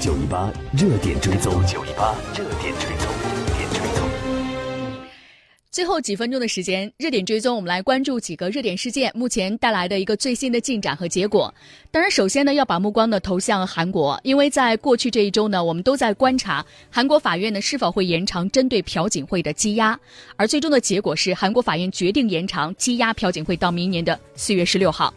九一八热点追踪，九一八热点追踪，热点追踪。最后几分钟的时间，热点追踪，我们来关注几个热点事件目前带来的一个最新的进展和结果。当然，首先呢，要把目光呢投向韩国，因为在过去这一周呢，我们都在观察韩国法院呢是否会延长针对朴槿惠的羁押，而最终的结果是，韩国法院决定延长羁押朴槿惠到明年的四月十六号。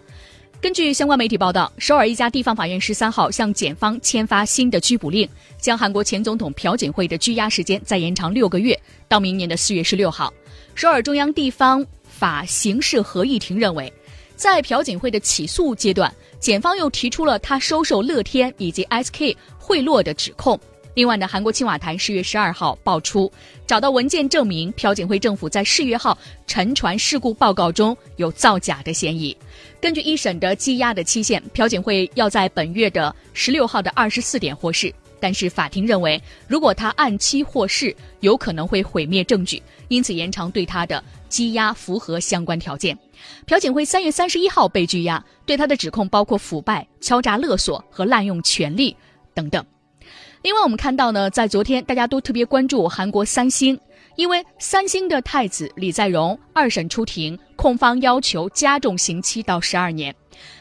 根据相关媒体报道，首尔一家地方法院十三号向检方签发新的拘捕令，将韩国前总统朴槿惠的拘押时间再延长六个月，到明年的四月十六号。首尔中央地方法刑事合议庭认为，在朴槿惠的起诉阶段，检方又提出了他收受乐天以及 SK 贿赂的指控。另外呢，韩国青瓦台十月十二号爆出，找到文件证明朴槿惠政府在世越号沉船事故报告中有造假的嫌疑。根据一审的羁押的期限，朴槿惠要在本月的十六号的二十四点获释。但是法庭认为，如果他按期获释，有可能会毁灭证据，因此延长对他的羁押符合相关条件。朴槿惠三月三十一号被拘押，对他的指控包括腐败、敲诈勒索和滥用权力等等。另外，我们看到呢，在昨天，大家都特别关注韩国三星，因为三星的太子李在镕二审出庭，控方要求加重刑期到十二年。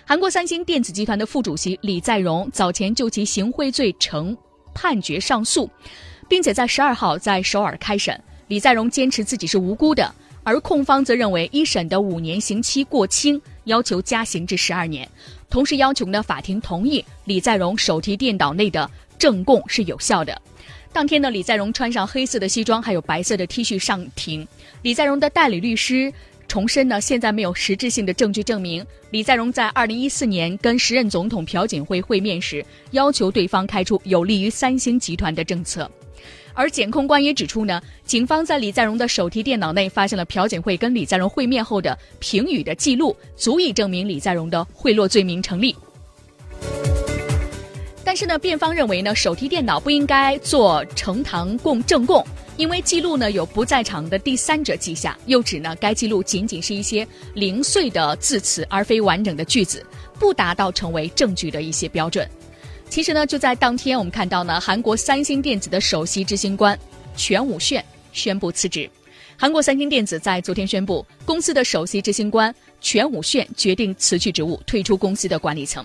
韩国三星电子集团的副主席李在镕早前就其行贿罪成判决上诉，并且在十二号在首尔开审。李在镕坚持自己是无辜的，而控方则认为一审的五年刑期过轻，要求加刑至十二年，同时要求呢法庭同意李在镕手提电脑内的。证供是有效的。当天呢，李在镕穿上黑色的西装，还有白色的 T 恤上庭。李在镕的代理律师重申呢，现在没有实质性的证据证明李在镕在2014年跟时任总统朴槿惠会面时，要求对方开出有利于三星集团的政策。而检控官也指出呢，警方在李在镕的手提电脑内发现了朴槿惠跟李在镕会面后的评语的记录，足以证明李在镕的贿赂罪名成立。但是呢，辩方认为呢，手提电脑不应该做呈堂供证供，因为记录呢有不在场的第三者记下，又指呢该记录仅仅是一些零碎的字词，而非完整的句子，不达到成为证据的一些标准。其实呢，就在当天，我们看到呢，韩国三星电子的首席执行官全武炫宣布辞职。韩国三星电子在昨天宣布，公司的首席执行官全武炫决定辞去职务，退出公司的管理层。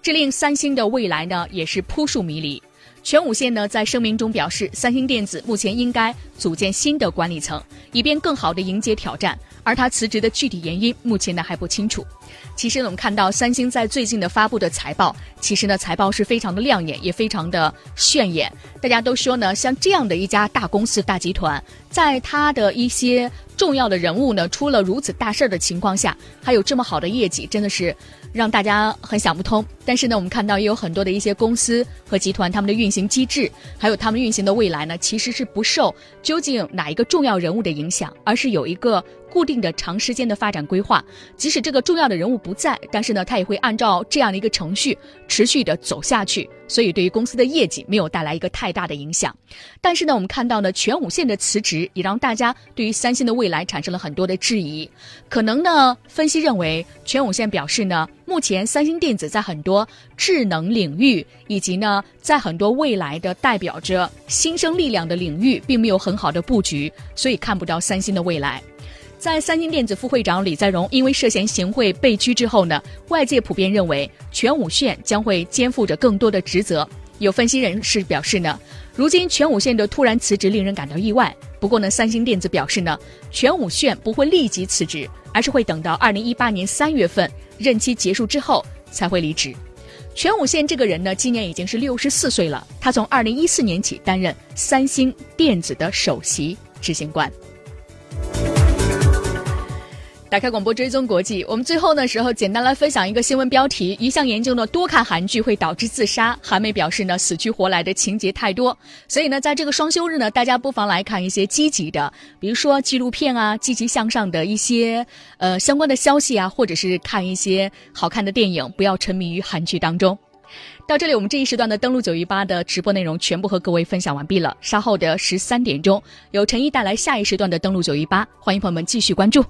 这令三星的未来呢也是扑朔迷离。全武宪呢在声明中表示，三星电子目前应该组建新的管理层，以便更好地迎接挑战。而他辞职的具体原因，目前呢还不清楚。其实，我们看到三星在最近的发布的财报，其实呢财报是非常的亮眼，也非常的炫眼。大家都说呢，像这样的一家大公司、大集团，在它的一些重要的人物呢出了如此大事儿的情况下，还有这么好的业绩，真的是。让大家很想不通，但是呢，我们看到也有很多的一些公司和集团，他们的运行机制，还有他们运行的未来呢，其实是不受究竟哪一个重要人物的影响，而是有一个固定的长时间的发展规划。即使这个重要的人物不在，但是呢，他也会按照这样的一个程序持续的走下去。所以对于公司的业绩没有带来一个太大的影响。但是呢，我们看到呢，全武线的辞职也让大家对于三星的未来产生了很多的质疑。可能呢，分析认为全武线表示呢。目前，三星电子在很多智能领域，以及呢，在很多未来的代表着新生力量的领域，并没有很好的布局，所以看不到三星的未来。在三星电子副会长李在镕因为涉嫌行贿被拘之后呢，外界普遍认为全武铉将会肩负着更多的职责。有分析人士表示呢，如今全武铉的突然辞职令人感到意外。不过呢，三星电子表示呢，全武铉不会立即辞职，而是会等到二零一八年三月份。任期结束之后才会离职。全武铉这个人呢，今年已经是六十四岁了。他从二零一四年起担任三星电子的首席执行官。打开广播追踪国际，我们最后的时候简单来分享一个新闻标题：一项研究呢，多看韩剧会导致自杀。韩媒表示呢，死去活来的情节太多，所以呢，在这个双休日呢，大家不妨来看一些积极的，比如说纪录片啊，积极向上的一些呃相关的消息啊，或者是看一些好看的电影，不要沉迷于韩剧当中。到这里，我们这一时段的登录九一八的直播内容全部和各位分享完毕了。稍后的十三点钟，由陈一带来下一时段的登录九一八，欢迎朋友们继续关注。